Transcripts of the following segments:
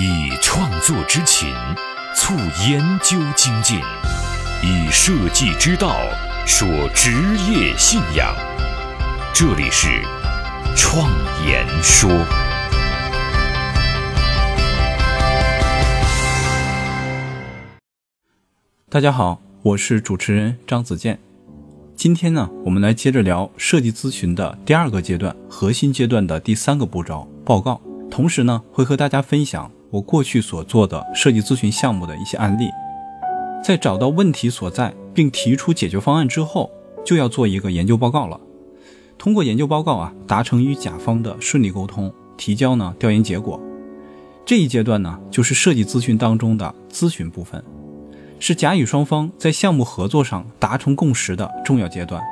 以创作之情促研究精进，以设计之道说职业信仰。这里是创言说。大家好，我是主持人张子健。今天呢，我们来接着聊设计咨询的第二个阶段，核心阶段的第三个步骤——报告。同时呢，会和大家分享我过去所做的设计咨询项目的一些案例。在找到问题所在并提出解决方案之后，就要做一个研究报告了。通过研究报告啊，达成与甲方的顺利沟通，提交呢调研结果。这一阶段呢，就是设计咨询当中的咨询部分。是甲乙双方在项目合作上达成共识的重要阶段。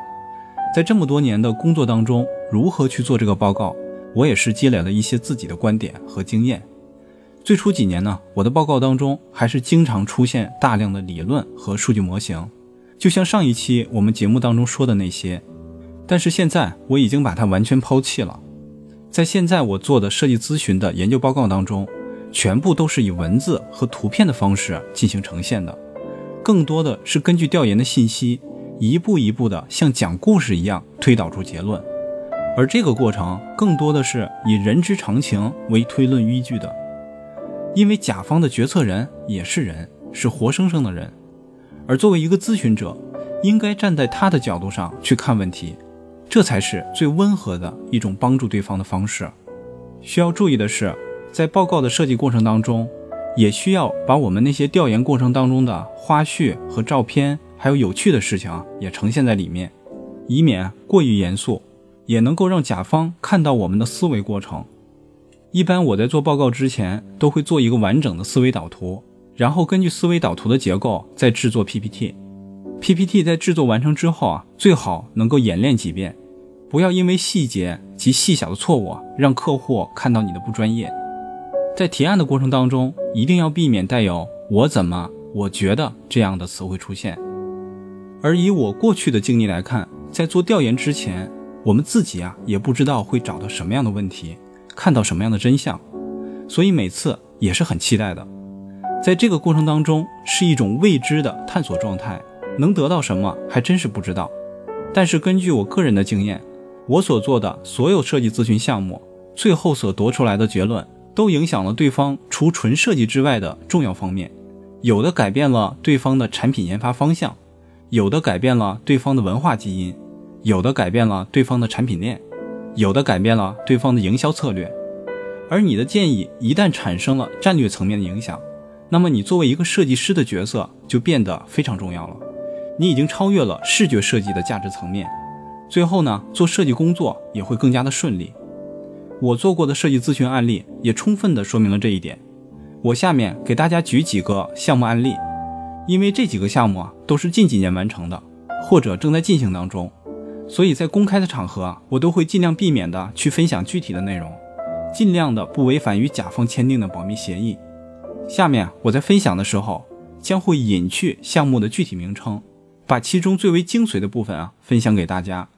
在这么多年的工作当中，如何去做这个报告，我也是积累了一些自己的观点和经验。最初几年呢，我的报告当中还是经常出现大量的理论和数据模型，就像上一期我们节目当中说的那些。但是现在我已经把它完全抛弃了。在现在我做的设计咨询的研究报告当中，全部都是以文字和图片的方式进行呈现的。更多的是根据调研的信息，一步一步的像讲故事一样推导出结论，而这个过程更多的是以人之常情为推论依据的。因为甲方的决策人也是人，是活生生的人，而作为一个咨询者，应该站在他的角度上去看问题，这才是最温和的一种帮助对方的方式。需要注意的是，在报告的设计过程当中。也需要把我们那些调研过程当中的花絮和照片，还有有趣的事情也呈现在里面，以免过于严肃，也能够让甲方看到我们的思维过程。一般我在做报告之前，都会做一个完整的思维导图，然后根据思维导图的结构再制作 PPT。PPT 在制作完成之后啊，最好能够演练几遍，不要因为细节及细小的错误让客户看到你的不专业。在提案的过程当中，一定要避免带有“我怎么”“我觉得”这样的词汇出现。而以我过去的经历来看，在做调研之前，我们自己啊也不知道会找到什么样的问题，看到什么样的真相，所以每次也是很期待的。在这个过程当中，是一种未知的探索状态，能得到什么还真是不知道。但是根据我个人的经验，我所做的所有设计咨询项目，最后所得出来的结论。都影响了对方除纯设计之外的重要方面，有的改变了对方的产品研发方向，有的改变了对方的文化基因，有的改变了对方的产品链，有的改变了对方的营销策略。而你的建议一旦产生了战略层面的影响，那么你作为一个设计师的角色就变得非常重要了。你已经超越了视觉设计的价值层面，最后呢，做设计工作也会更加的顺利。我做过的设计咨询案例也充分的说明了这一点。我下面给大家举几个项目案例，因为这几个项目啊都是近几年完成的，或者正在进行当中，所以在公开的场合，我都会尽量避免的去分享具体的内容，尽量的不违反与甲方签订的保密协议。下面我在分享的时候将会隐去项目的具体名称，把其中最为精髓的部分啊分享给大家。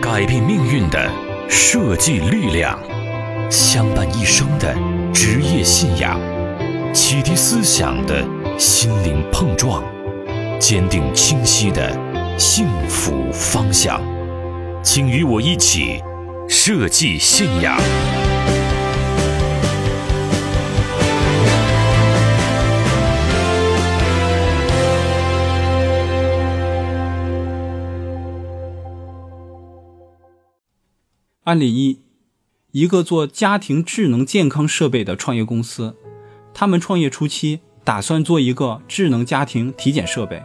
改变命运的设计力量，相伴一生的职业信仰，启迪思想的心灵碰撞，坚定清晰的幸福方向。请与我一起设计信仰。案例一，一个做家庭智能健康设备的创业公司，他们创业初期打算做一个智能家庭体检设备。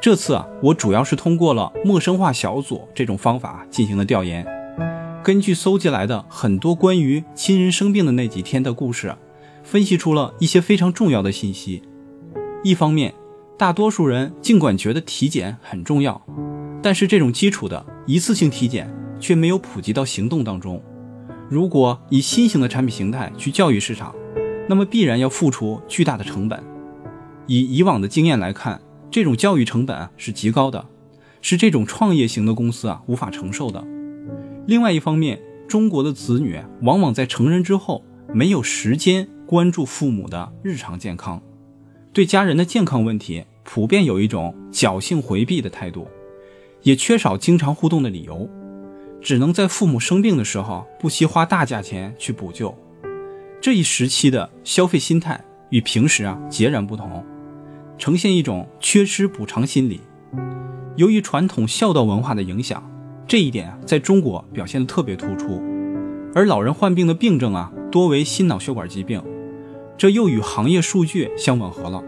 这次啊，我主要是通过了陌生化小组这种方法进行了调研，根据搜集来的很多关于亲人生病的那几天的故事，分析出了一些非常重要的信息。一方面，大多数人尽管觉得体检很重要，但是这种基础的一次性体检。却没有普及到行动当中。如果以新型的产品形态去教育市场，那么必然要付出巨大的成本。以以往的经验来看，这种教育成本啊是极高的，是这种创业型的公司啊无法承受的。另外一方面，中国的子女往往在成人之后没有时间关注父母的日常健康，对家人的健康问题普遍有一种侥幸回避的态度，也缺少经常互动的理由，只能在父母生病的时候不惜花大价钱去补救。这一时期的消费心态与平时啊截然不同，呈现一种缺失补偿心理。由于传统孝道文化的影响。这一点啊，在中国表现的特别突出，而老人患病的病症啊，多为心脑血管疾病，这又与行业数据相吻合了。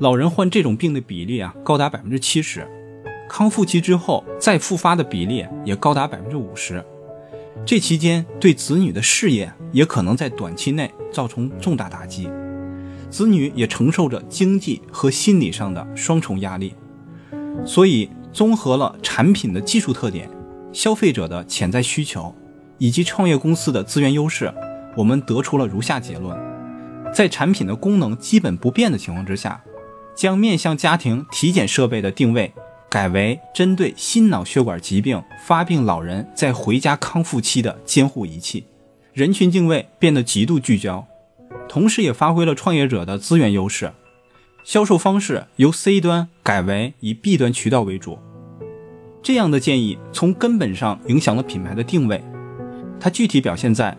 老人患这种病的比例啊，高达百分之七十，康复期之后再复发的比例也高达百分之五十。这期间对子女的事业也可能在短期内造成重大打击，子女也承受着经济和心理上的双重压力。所以，综合了产品的技术特点。消费者的潜在需求，以及创业公司的资源优势，我们得出了如下结论：在产品的功能基本不变的情况之下，将面向家庭体检设备的定位改为针对心脑血管疾病发病老人在回家康复期的监护仪器，人群定位变得极度聚焦，同时也发挥了创业者的资源优势，销售方式由 C 端改为以 B 端渠道为主。这样的建议从根本上影响了品牌的定位，它具体表现在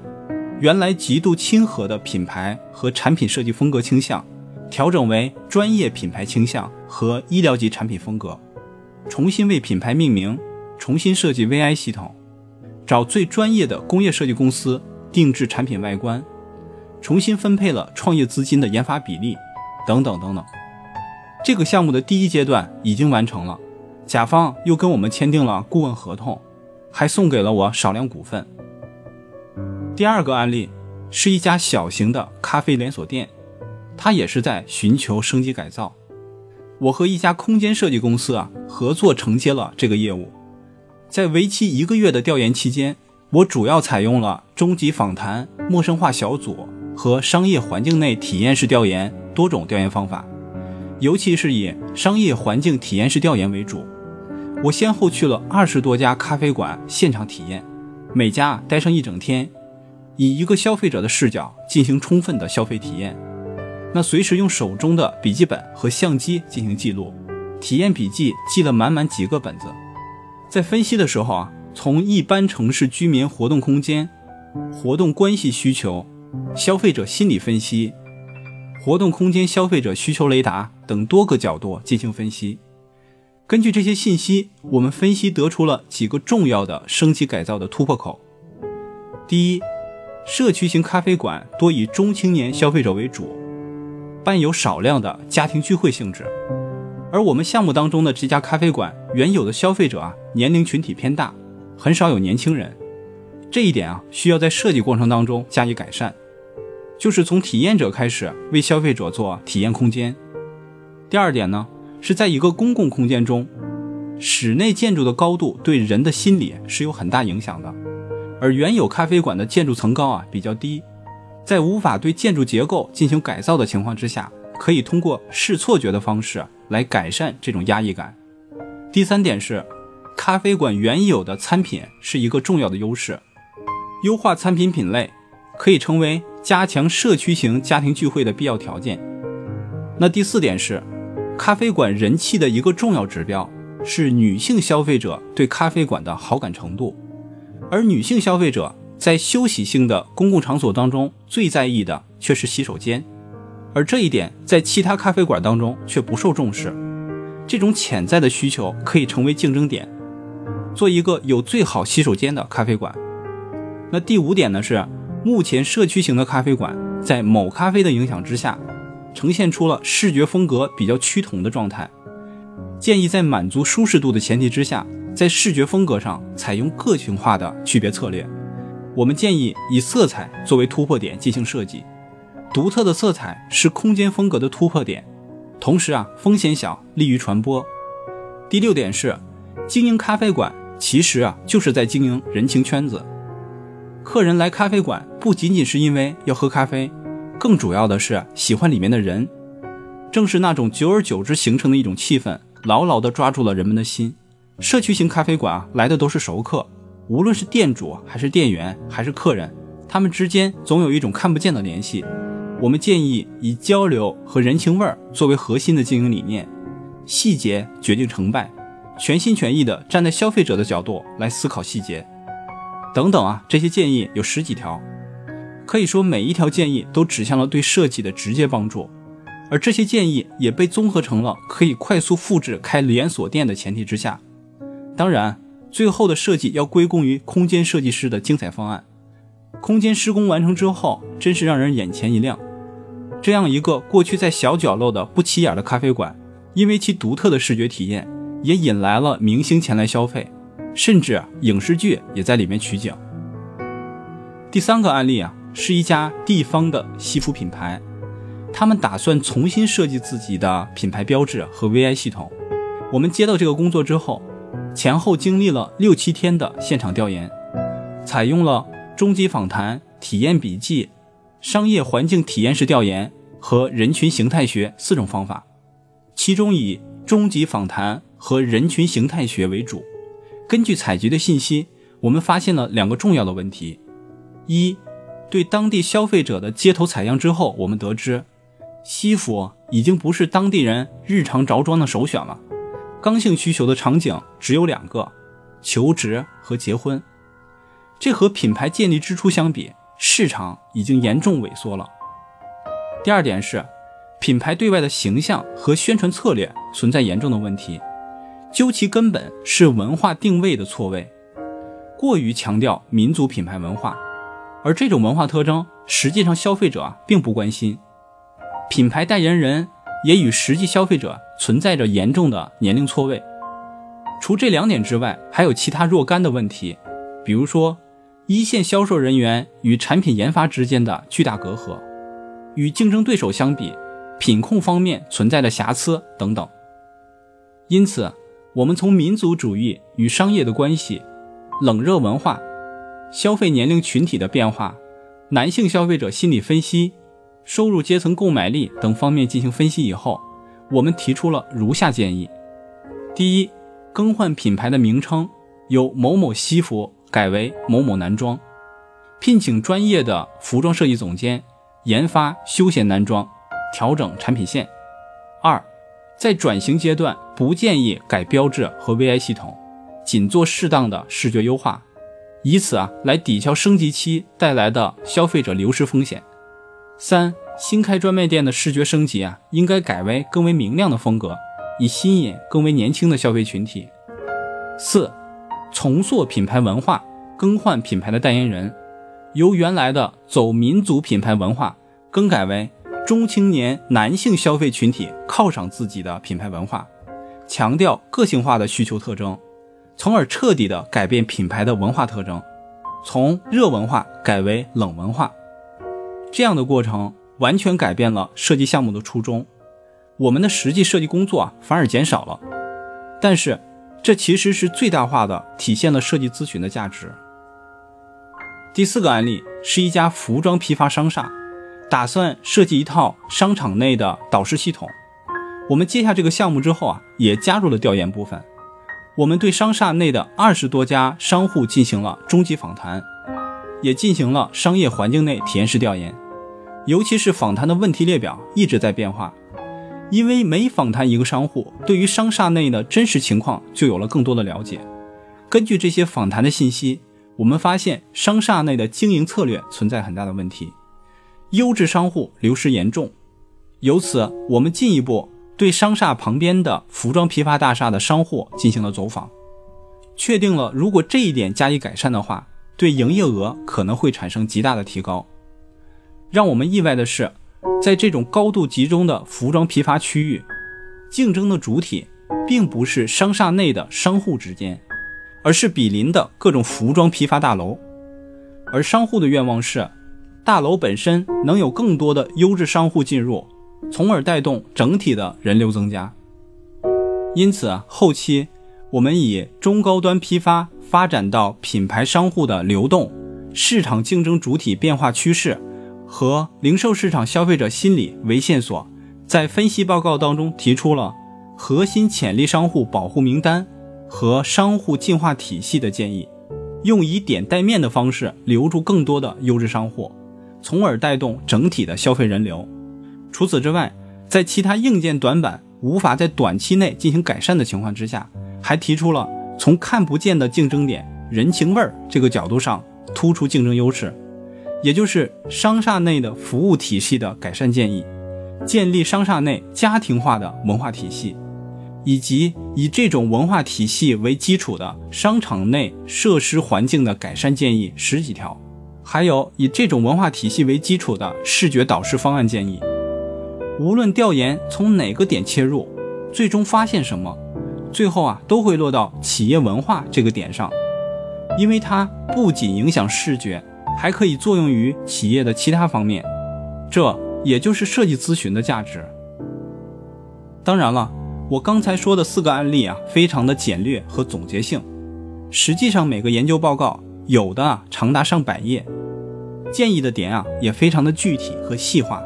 原来极度亲和的品牌和产品设计风格倾向，调整为专业品牌倾向和医疗级产品风格，重新为品牌命名，重新设计 VI 系统，找最专业的工业设计公司定制产品外观，重新分配了创业资金的研发比例，等等等等。这个项目的第一阶段已经完成了。甲方又跟我们签订了顾问合同，还送给了我少量股份。第二个案例是一家小型的咖啡连锁店，它也是在寻求升级改造。我和一家空间设计公司啊合作承接了这个业务。在为期一个月的调研期间，我主要采用了终极访谈、陌生化小组和商业环境内体验式调研多种调研方法，尤其是以商业环境体验式调研为主。我先后去了二十多家咖啡馆现场体验，每家待上一整天，以一个消费者的视角进行充分的消费体验。那随时用手中的笔记本和相机进行记录，体验笔记记了满满几个本子。在分析的时候啊，从一般城市居民活动空间、活动关系需求、消费者心理分析、活动空间消费者需求雷达等多个角度进行分析。根据这些信息，我们分析得出了几个重要的升级改造的突破口。第一，社区型咖啡馆多以中青年消费者为主，伴有少量的家庭聚会性质。而我们项目当中的这家咖啡馆原有的消费者啊，年龄群体偏大，很少有年轻人。这一点啊，需要在设计过程当中加以改善，就是从体验者开始为消费者做体验空间。第二点呢？是在一个公共空间中，室内建筑的高度对人的心理是有很大影响的。而原有咖啡馆的建筑层高啊比较低，在无法对建筑结构进行改造的情况之下，可以通过视错觉的方式来改善这种压抑感。第三点是，咖啡馆原有的餐品是一个重要的优势，优化餐品品类可以成为加强社区型家庭聚会的必要条件。那第四点是。咖啡馆人气的一个重要指标是女性消费者对咖啡馆的好感程度，而女性消费者在休息性的公共场所当中最在意的却是洗手间，而这一点在其他咖啡馆当中却不受重视。这种潜在的需求可以成为竞争点，做一个有最好洗手间的咖啡馆。那第五点呢是，目前社区型的咖啡馆在某咖啡的影响之下。呈现出了视觉风格比较趋同的状态，建议在满足舒适度的前提之下，在视觉风格上采用个性化的区别策略。我们建议以色彩作为突破点进行设计，独特的色彩是空间风格的突破点，同时啊风险小，利于传播。第六点是，经营咖啡馆其实啊就是在经营人情圈子，客人来咖啡馆不仅仅是因为要喝咖啡。更主要的是喜欢里面的人，正是那种久而久之形成的一种气氛，牢牢地抓住了人们的心。社区型咖啡馆啊，来的都是熟客，无论是店主还是店员还是客人，他们之间总有一种看不见的联系。我们建议以交流和人情味儿作为核心的经营理念，细节决定成败，全心全意地站在消费者的角度来思考细节。等等啊，这些建议有十几条，可以说每一条建议都指向了对设计的直接帮助，而这些建议也被综合成了可以快速复制开连锁店的前提之下。当然，最后的设计要归功于空间设计师的精彩方案。空间施工完成之后，真是让人眼前一亮。这样一个过去在小角落的不起眼的咖啡馆，因为其独特的视觉体验，也引来了明星前来消费，甚至影视剧也在里面取景。第三个案例啊，是一家地方的西服品牌，他们打算重新设计自己的品牌标志和 VI 系统。我们接到这个工作之后，前后经历了六七天的现场调研，采用了终极访谈、体验笔记。商业环境体验式调研和人群形态学四种方法，其中以终极访谈和人群形态学为主。根据采集的信息，我们发现了两个重要的问题：一，对当地消费者的街头采样之后，我们得知，西服已经不是当地人日常着装的首选了。刚性需求的场景只有两个：求职和结婚。这和品牌建立之初相比。市场已经严重萎缩了。第二点是，品牌对外的形象和宣传策略存在严重的问题，究其根本是文化定位的错位，过于强调民族品牌文化，而这种文化特征实际上消费者并不关心，品牌代言人也与实际消费者存在着严重的年龄错位。除这两点之外，还有其他若干的问题，比如说。一线销售人员与产品研发之间的巨大隔阂，与竞争对手相比，品控方面存在的瑕疵等等。因此，我们从民族主义与商业的关系、冷热文化、消费年龄群体的变化、男性消费者心理分析、收入阶层购买力等方面进行分析以后，我们提出了如下建议：第一，更换品牌的名称，由某某西服。改为某某男装，聘请专业的服装设计总监研发休闲男装，调整产品线。二，在转型阶段不建议改标志和 VI 系统，仅做适当的视觉优化，以此啊来抵消升级期带来的消费者流失风险。三，新开专卖店的视觉升级啊，应该改为更为明亮的风格，以吸引更为年轻的消费群体。四。重塑品牌文化，更换品牌的代言人，由原来的走民族品牌文化，更改为中青年男性消费群体犒赏自己的品牌文化，强调个性化的需求特征，从而彻底的改变品牌的文化特征，从热文化改为冷文化。这样的过程完全改变了设计项目的初衷，我们的实际设计工作啊反而减少了，但是。这其实是最大化的体现了设计咨询的价值。第四个案例是一家服装批发商厦，打算设计一套商场内的导视系统。我们接下这个项目之后啊，也加入了调研部分。我们对商厦内的二十多家商户进行了终极访谈，也进行了商业环境内体验式调研。尤其是访谈的问题列表一直在变化。因为每访谈一个商户，对于商厦内的真实情况就有了更多的了解。根据这些访谈的信息，我们发现商厦内的经营策略存在很大的问题，优质商户流失严重。由此，我们进一步对商厦旁边的服装批发大厦的商户进行了走访，确定了如果这一点加以改善的话，对营业额可能会产生极大的提高。让我们意外的是。在这种高度集中的服装批发区域，竞争的主体并不是商厦内的商户之间，而是比邻的各种服装批发大楼。而商户的愿望是，大楼本身能有更多的优质商户进入，从而带动整体的人流增加。因此，后期我们以中高端批发发展到品牌商户的流动、市场竞争主体变化趋势。和零售市场消费者心理为线索，在分析报告当中提出了核心潜力商户保护名单和商户进化体系的建议，用以点带面的方式留住更多的优质商户，从而带动整体的消费人流。除此之外，在其他硬件短板无法在短期内进行改善的情况之下，还提出了从看不见的竞争点人情味儿这个角度上突出竞争优势，也就是商厦内的服务体系的改善建议，建立商厦内家庭化的文化体系。以及以这种文化体系为基础的商场内设施环境的改善建议十几条，还有以这种文化体系为基础的视觉导视方案建议。无论调研从哪个点切入，最终发现什么，最后啊都会落到企业文化这个点上，因为它不仅影响视觉，还可以作用于企业的其他方面。这也就是设计咨询的价值。当然了。我刚才说的四个案例啊，非常的简略和总结性。实际上，每个研究报告有的啊长达上百页，建议的点啊也非常的具体和细化。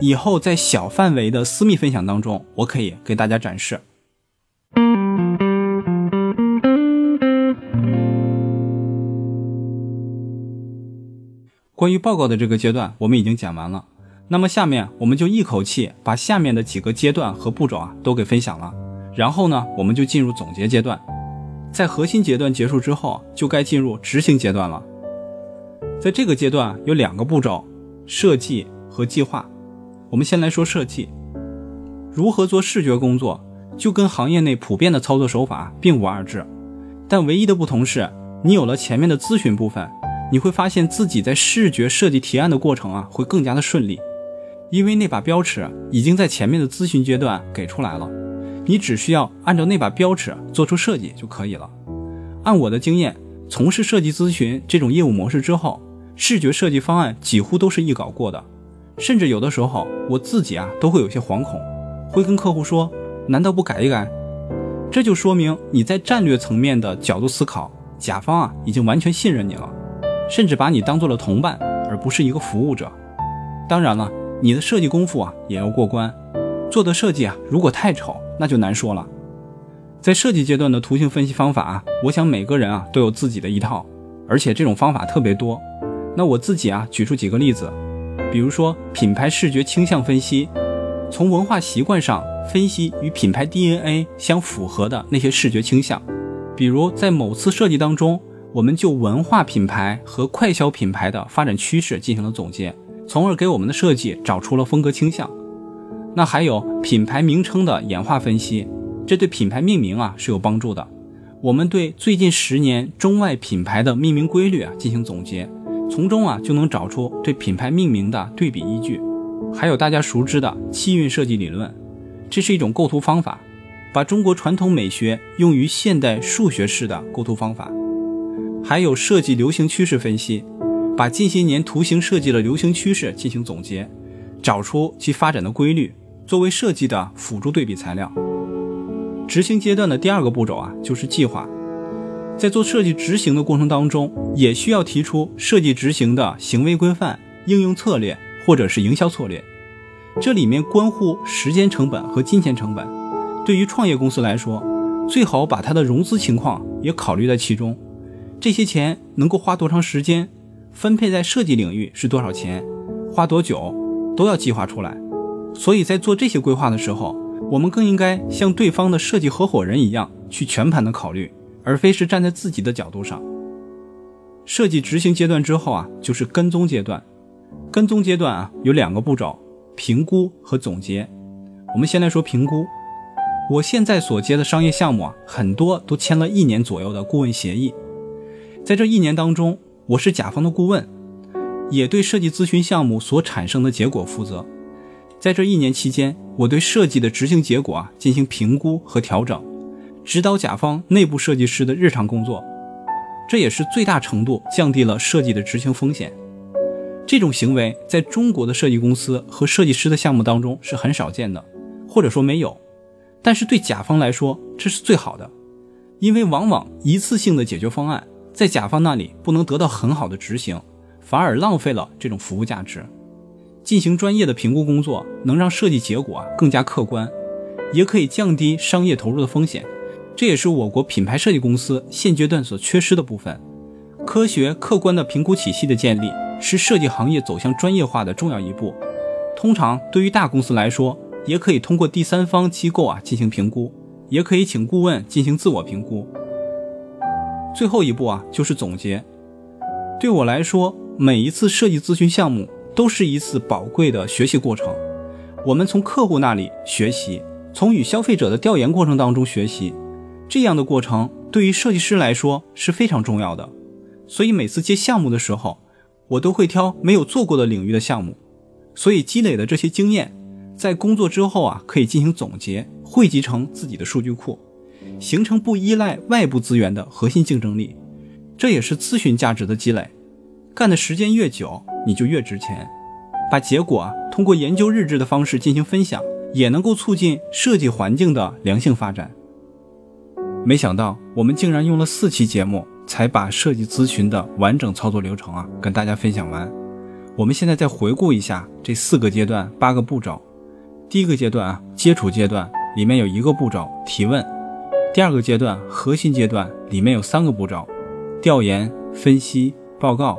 以后在小范围的私密分享当中，我可以给大家展示。关于报告的这个阶段，我们已经讲完了。那么下面我们就一口气把下面的几个阶段和步骤啊都给分享了，然后呢，我们就进入总结阶段。在核心阶段结束之后，就该进入执行阶段了。在这个阶段有两个步骤：设计和计划。我们先来说设计，如何做视觉工作，就跟行业内普遍的操作手法并无二致，但唯一的不同是，你有了前面的咨询部分，你会发现自己在视觉设计提案的过程啊会更加的顺利。因为那把标尺已经在前面的咨询阶段给出来了，你只需要按照那把标尺做出设计就可以了。按我的经验，从事设计咨询这种业务模式之后，视觉设计方案几乎都是一稿过的，甚至有的时候我自己啊都会有些惶恐，会跟客户说：“难道不改一改？”这就说明你在战略层面的角度思考，甲方啊已经完全信任你了，甚至把你当做了同伴，而不是一个服务者。当然了。你的设计功夫啊也要过关，做的设计啊如果太丑，那就难说了。在设计阶段的图形分析方法啊，我想每个人啊都有自己的一套，而且这种方法特别多。那我自己啊举出几个例子，比如说品牌视觉倾向分析，从文化习惯上分析与品牌 DNA 相符合的那些视觉倾向，比如在某次设计当中，我们就文化品牌和快消品牌的发展趋势进行了总结。从而给我们的设计找出了风格倾向。那还有品牌名称的演化分析，这对品牌命名啊是有帮助的。我们对最近十年中外品牌的命名规律啊进行总结，从中啊就能找出对品牌命名的对比依据。还有大家熟知的气韵设计理论，这是一种构图方法，把中国传统美学用于现代数学式的构图方法。还有设计流行趋势分析。把近些年图形设计的流行趋势进行总结，找出其发展的规律，作为设计的辅助对比材料。执行阶段的第二个步骤啊，就是计划。在做设计执行的过程当中，也需要提出设计执行的行为规范、应用策略或者是营销策略。这里面关乎时间成本和金钱成本。对于创业公司来说，最好把它的融资情况也考虑在其中。这些钱能够花多长时间？分配在设计领域是多少钱，花多久，都要计划出来。所以在做这些规划的时候，我们更应该像对方的设计合伙人一样去全盘的考虑，而非是站在自己的角度上。设计执行阶段之后啊，就是跟踪阶段。跟踪阶段啊有两个步骤：评估和总结。我们先来说评估。我现在所接的商业项目啊，很多都签了一年左右的顾问协议，在这一年当中。我是甲方的顾问，也对设计咨询项目所产生的结果负责。在这一年期间，我对设计的执行结果啊进行评估和调整，指导甲方内部设计师的日常工作。这也是最大程度降低了设计的执行风险。这种行为在中国的设计公司和设计师的项目当中是很少见的，或者说没有。但是对甲方来说，这是最好的，因为往往一次性的解决方案。在甲方那里不能得到很好的执行，反而浪费了这种服务价值。进行专业的评估工作，能让设计结果啊更加客观，也可以降低商业投入的风险。这也是我国品牌设计公司现阶段所缺失的部分。科学客观的评估体系的建立是设计行业走向专业化的重要一步。通常对于大公司来说，也可以通过第三方机构啊进行评估，也可以请顾问进行自我评估。最后一步啊就是总结。对我来说，每一次设计咨询项目都是一次宝贵的学习过程。我们从客户那里学习，从与消费者的调研过程当中学习，这样的过程对于设计师来说是非常重要的。所以每次接项目的时候，我都会挑没有做过的领域的项目。所以积累的这些经验，在工作之后啊，可以进行总结，汇集成自己的数据库，形成不依赖外部资源的核心竞争力。这也是咨询价值的积累，干的时间越久，你就越值钱。把结果啊，通过研究日志的方式进行分享，也能够促进设计环境的良性发展。没想到我们竟然用了四期节目，才把设计咨询的完整操作流程啊，跟大家分享完。我们现在再回顾一下这四个阶段八个步骤。第一个阶段啊，接触阶段里面有一个步骤提问；第二个阶段核心阶段里面有三个步骤。调研、分析、报告，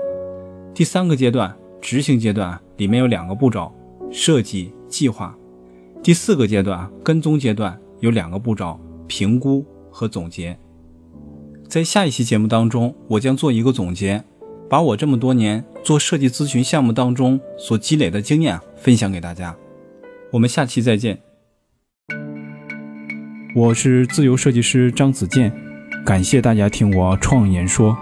第三个阶段执行阶段里面有两个步骤：设计、计划；第四个阶段跟踪阶段有两个步骤：评估和总结。在下一期节目当中，我将做一个总结，把我这么多年做设计咨询项目当中所积累的经验分享给大家。我们下期再见。我是自由设计师张子健。感谢大家听我创言说。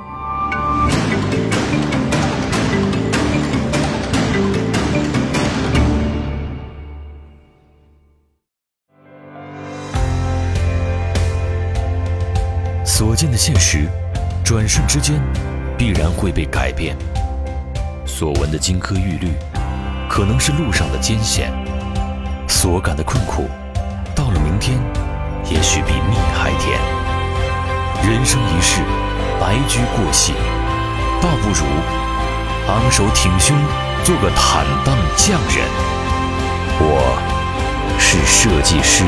所见的现实，转瞬之间必然会被改变；所闻的金科玉律，可能是路上的艰险；所感的困苦，到了明天，也许比蜜还甜。人生一世，白驹过隙，倒不如昂首挺胸，做个坦荡匠人。我是设计师。